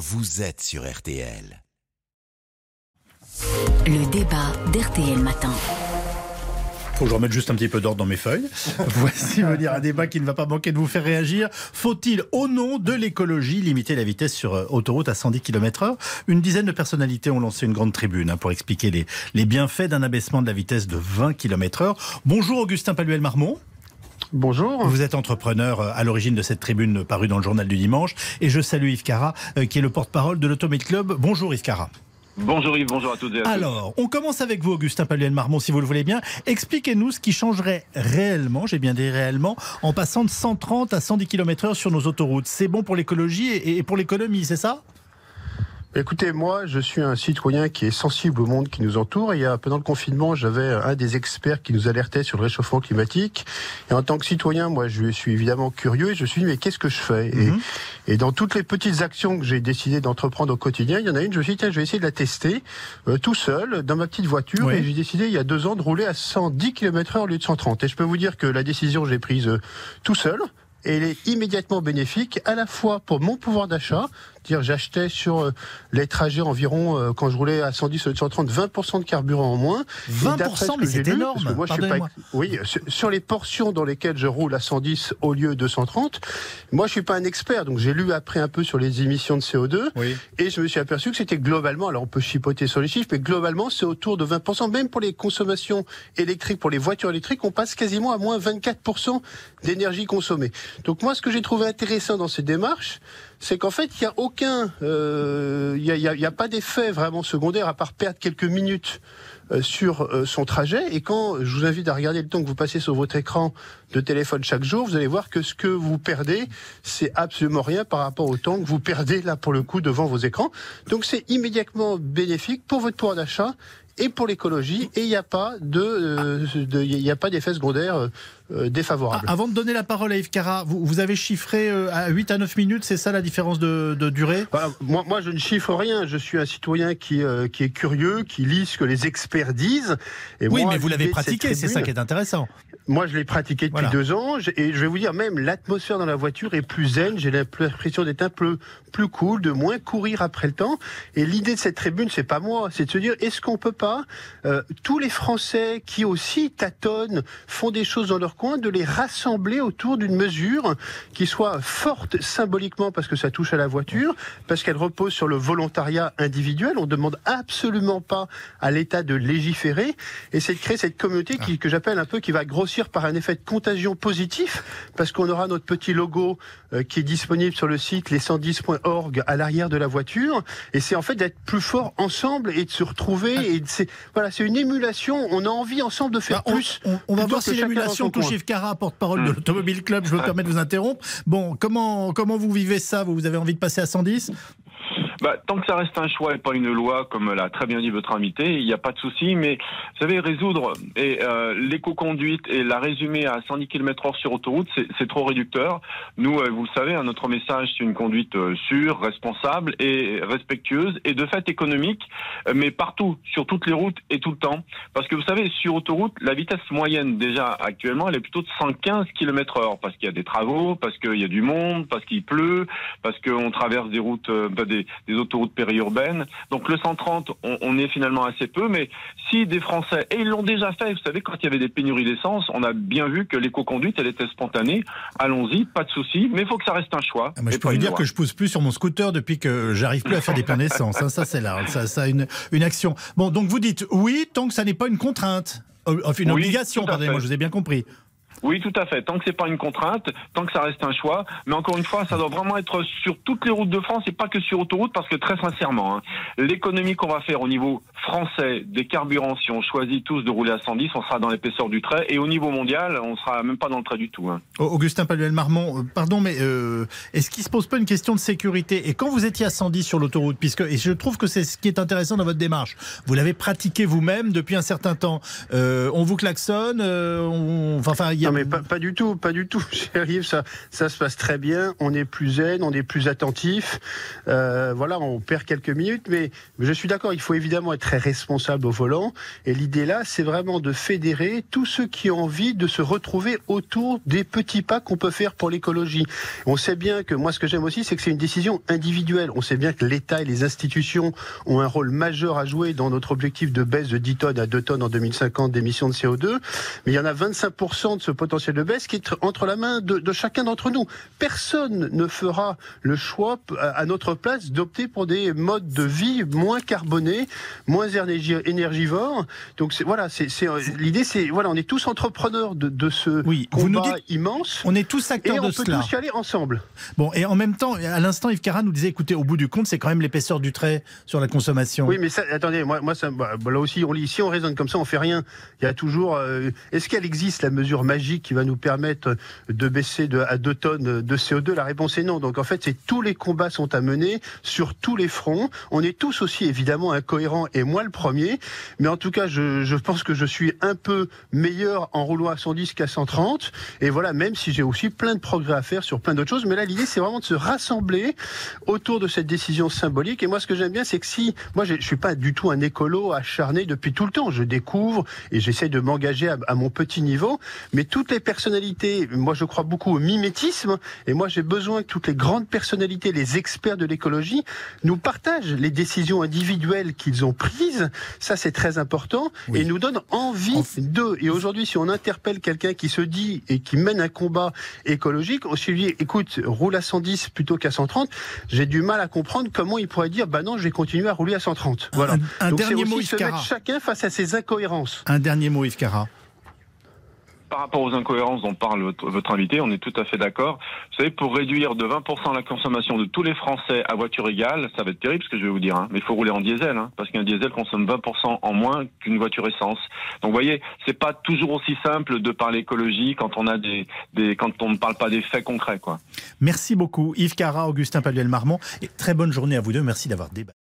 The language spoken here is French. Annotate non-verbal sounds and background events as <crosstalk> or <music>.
vous êtes sur RTL. Le débat d'RTL Matin. Faut que je remette juste un petit peu d'ordre dans mes feuilles. <laughs> Voici venir un débat qui ne va pas manquer de vous faire réagir. Faut-il, au nom de l'écologie, limiter la vitesse sur euh, autoroute à 110 km/h Une dizaine de personnalités ont lancé une grande tribune hein, pour expliquer les, les bienfaits d'un abaissement de la vitesse de 20 km/h. Bonjour Augustin Paluel-Marmont. Bonjour. Vous êtes entrepreneur euh, à l'origine de cette tribune parue dans le journal du dimanche. Et je salue Yves Cara, euh, qui est le porte-parole de l'Automate Club. Bonjour Yves Cara. Bonjour Yves, bonjour à toutes et à tous. Alors, on commence avec vous, Augustin Paluel-Marmont, si vous le voulez bien. Expliquez-nous ce qui changerait réellement, j'ai bien dit réellement, en passant de 130 à 110 km/h sur nos autoroutes. C'est bon pour l'écologie et et pour l'économie, c'est ça? Écoutez, moi, je suis un citoyen qui est sensible au monde qui nous entoure. Et il y a, pendant le confinement, j'avais un des experts qui nous alertait sur le réchauffement climatique. Et en tant que citoyen, moi, je suis évidemment curieux et je me suis dit, mais qu'est-ce que je fais et, Mhm. et dans toutes les petites actions que j'ai décidé d'entreprendre au quotidien, il y en a une, je me suis dit, tiens, je vais essayer de la tester euh, tout seul, dans ma petite voiture. Oui. Et j'ai décidé, il y a deux ans, de rouler à 110 km heure au lieu de 130. Et je peux vous dire que la décision, je l'ai prise euh, tout seul. Et elle est immédiatement bénéfique, à la fois pour mon pouvoir d'achat, dire j'achetais sur euh, les trajets environ euh, quand je roulais à 110 au lieu de 130 20% de carburant en moins. Et 20%, d'après ce mais c'est énorme. parce que moi, je suis pas- oui, sur, sur les portions dans lesquelles je roule à 110 au lieu de 130, moi je suis pas un expert, donc j'ai lu après un peu sur les émissions de CO2 Oui. et je me suis aperçu que c'était globalement, alors on peut chipoter sur les chiffres, mais globalement c'est autour de 20%, même pour les consommations électriques, pour les voitures électriques, on passe quasiment à moins 24% d'énergie consommée. Donc moi ce que j'ai trouvé intéressant dans ces démarches, c'est qu'en fait il n'y a aucun, euh, il y a, a- pas d'effet vraiment secondaire à part perdre quelques minutes euh, sur euh, son trajet. Et quand je vous invite à regarder le temps que vous passez sur votre écran de téléphone chaque jour, vous allez voir que ce que vous perdez, c'est absolument rien par rapport au temps que vous perdez là pour le coup devant vos écrans. Donc c'est immédiatement bénéfique pour votre pouvoir d'achat et pour l'écologie et il n'y a pas de, euh, il y a pas d'effet secondaire euh, défavorable. Ah, Avant de donner la parole à Yves Cara, vous, vous avez chiffré euh, à 8 à 9 minutes, c'est ça la différence de, de durée? Voilà, moi, moi, je ne chiffre rien. Je suis un citoyen qui, euh, qui est curieux, qui lit ce que les experts disent. Et Oui, moi, mais vous l'avez pratiqué, c'est ça qui est intéressant. Moi, je l'ai pratiqué depuis Voilà. deux ans, et je vais vous dire, même l'atmosphère dans la voiture est plus zen. J'ai l'impression d'être un peu plus cool, de moins courir après le temps. Et l'idée de cette tribune, c'est pas moi, c'est de se dire, est-ce qu'on peut pas euh, tous les Français qui aussi tâtonnent, font des choses dans leur coin, de les rassembler autour d'une mesure qui soit forte symboliquement parce que ça touche à la voiture, parce qu'elle repose sur le volontariat individuel. On demande absolument pas à l'État de légiférer, et c'est de créer cette communauté qui, que j'appelle un peu qui va grossir par un effet de contagion positif, parce qu'on aura notre petit logo euh, qui est disponible sur le site les110.org à l'arrière de la voiture, et c'est en fait d'être plus fort ensemble et de se retrouver. Et c'est voilà, c'est une émulation. On a envie ensemble de faire Bah, on, plus. on- on va voir si l'émulation touche Yves Cara, porte-parole de l'Automobile Club. Je me <laughs> permets de vous interrompre. Bon, comment, comment vous vivez ça? Vous, vous avez envie de passer à 110 Bah, tant que ça reste un choix et pas une loi, comme l'a très bien dit votre invité, il n'y a pas de souci. Mais vous savez, résoudre et euh, l'éco-conduite et la résumer à 110 km/h sur autoroute, c'est trop réducteur. Nous, euh, vous le savez, hein, notre message, c'est une conduite euh, sûre, responsable et respectueuse, et de fait économique, euh, mais partout, sur toutes les routes et tout le temps. Parce que vous savez, sur autoroute, la vitesse moyenne déjà actuellement, elle est plutôt de 115 km/h, parce qu'il y a des travaux, parce qu'il y a du monde, parce qu'il pleut, parce qu'on traverse des routes, bah, des, des autoroutes périurbaines. Donc le 130, on, on est finalement assez peu, mais si des Français, et ils l'ont déjà fait, vous savez, quand il y avait des pénuries d'essence, on a bien vu que l'éco-conduite, elle était spontanée. Allons-y, pas de souci, mais il faut que ça reste un choix. Ah, Je peux vous dire loi. que je pousse plus sur mon scooter depuis que j'arrive plus à faire des pleins d'essence. hein. Ça, c'est là. Ça, ça a une, une action. Bon, donc vous dites oui, tant que ça n'est pas une contrainte. Euh, Enfin, une Oui, obligation, pardonnez-moi, je vous ai bien compris. Oui, tout à fait. Tant que c'est pas une contrainte, tant que ça reste un choix. Mais encore une fois, ça doit vraiment être sur toutes les routes de France et pas que sur autoroute, parce que très sincèrement, hein, l'économie qu'on va faire au niveau français des carburants, si on choisit tous de rouler à 110, on sera dans l'épaisseur du trait. Et au niveau mondial, on sera même pas dans le trait du tout. hein. Au- Augustin Paluel-Marmont, euh, pardon, mais euh, est-ce qu'il se pose pas une question de sécurité? Et quand vous étiez à 110 sur l'autoroute, puisque et je trouve que c'est ce qui est intéressant dans votre démarche, vous l'avez pratiqué vous-même depuis un certain temps. Euh, on vous klaxonne, on- enfin, enfin, il y a Non mais pas, pas du tout, pas du tout. <laughs> J'arrive, ça, ça se passe très bien. On est plus zen, on est plus attentif. Euh, voilà, on perd quelques minutes, mais je suis d'accord. Il faut évidemment être très responsable au volant. Et l'idée là, c'est vraiment de fédérer tous ceux qui ont envie de se retrouver autour des petits pas qu'on peut faire pour l'écologie. On sait bien que moi, ce que j'aime aussi, c'est que c'est une décision individuelle. On sait bien que l'État et les institutions ont un rôle majeur à jouer dans notre objectif de baisse de 10 tonnes à 2 tonnes en 2050 d'émissions de CO2. Mais il y en a 25% de ce potentiel de baisse qui est entre la main de, de chacun d'entre nous. Personne ne fera le choix à notre place d'opter pour des modes de vie moins carbonés, moins énergi énergivores. Donc voilà, c'est l'idée, c'est voilà, on est tous entrepreneurs de, de ce oui, combat vous nous dites, immense. On est tous acteurs et de on peut cela. tous y aller ensemble. Bon, et en même temps, à l'instant, Yves Cara nous disait, écoutez, au bout du compte, c'est quand même l'épaisseur du trait sur la consommation. Oui, mais ça, attendez, moi, moi ça, bah, là aussi, on lit, si on raisonne comme ça, on fait rien. Il y a toujours. Euh, Est-ce qu'elle existe la mesure magique qui va nous permettre de baisser à 2 tonnes de CO2 La réponse est non. Donc en fait, tous les combats sont à mener sur tous les fronts. On est tous aussi évidemment incohérents et moi le premier. Mais en tout cas, je, pense que je suis un peu meilleur en roulant à 110 qu'à 130. Et voilà, même si j'ai aussi plein de progrès à faire sur plein d'autres choses. Mais là, l'idée, c'est vraiment de se rassembler autour de cette décision symbolique. Et moi, ce que j'aime bien, c'est que si, moi, je suis pas du tout un écolo acharné depuis tout le temps. Je découvre et j'essaie de m'engager à, à, mon petit niveau. Mais toutes les personnalités, moi, je crois beaucoup au mimétisme. Et moi, j'ai besoin que toutes les grandes personnalités, les experts de l'écologie, nous partagent les décisions individuelles qu'ils ont prises. Ça, c'est très important. Oui. Et nous donnent envie en... d'eux. Et aujourd'hui, si on interpelle quelqu'un qui se dit et qui mène un combat écologique, aussi lui, écoute, roule à 110 plutôt qu'à 130, j'ai du mal à comprendre comment il pourrait dire, bah non, je vais continuer à rouler à 130. Voilà. Un, un Donc dernier mot, se mettre chacun face à ses incohérences. Un dernier mot, Yves Cara rapport aux incohérences dont parle votre, votre, invité, on est tout à fait d'accord. Vous savez, pour réduire de 20% la consommation de tous les Français à voiture égale, ça va être terrible ce que je vais vous dire, hein, mais il faut rouler en diesel, hein, parce qu'un diesel consomme 20% en moins qu'une voiture essence. Donc vous voyez, c'est pas toujours aussi simple de parler écologie quand on a des, des quand on ne parle pas des faits concrets, quoi. Merci beaucoup, Yves Cara, Augustin Paluel-Marmont, et très bonne journée à vous deux. Merci d'avoir débattu.